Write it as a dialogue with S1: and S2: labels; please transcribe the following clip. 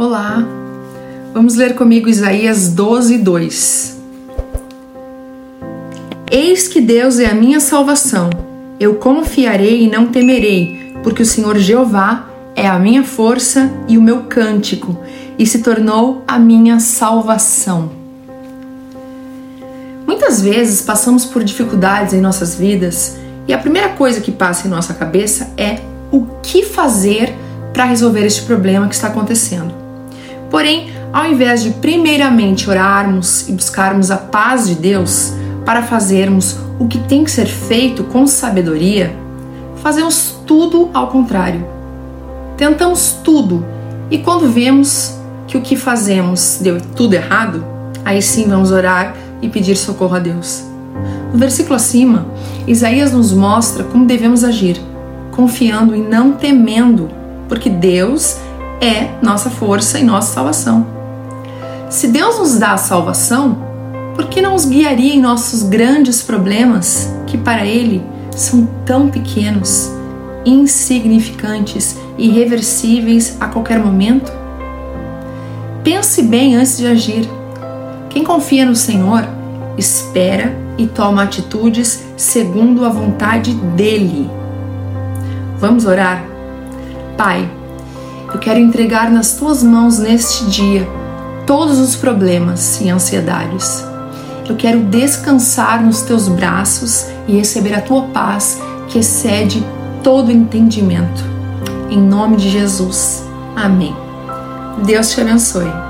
S1: Olá, vamos ler comigo Isaías 12, 2. Eis que Deus é a minha salvação, eu confiarei e não temerei, porque o Senhor Jeová é a minha força e o meu cântico, e se tornou a minha salvação. Muitas vezes passamos por dificuldades em nossas vidas e a primeira coisa que passa em nossa cabeça é o que fazer para resolver este problema que está acontecendo. Porém, ao invés de primeiramente orarmos e buscarmos a paz de Deus para fazermos o que tem que ser feito com sabedoria, fazemos tudo ao contrário. Tentamos tudo e quando vemos que o que fazemos deu tudo errado, aí sim vamos orar e pedir socorro a Deus. No versículo acima, Isaías nos mostra como devemos agir, confiando e não temendo, porque Deus é nossa força e nossa salvação. Se Deus nos dá a salvação, por que não os guiaria em nossos grandes problemas, que para Ele são tão pequenos, insignificantes, irreversíveis a qualquer momento? Pense bem antes de agir. Quem confia no Senhor, espera e toma atitudes segundo a vontade dEle. Vamos orar? Pai, eu quero entregar nas tuas mãos neste dia todos os problemas e ansiedades. Eu quero descansar nos teus braços e receber a tua paz que excede todo entendimento. Em nome de Jesus. Amém. Deus te abençoe.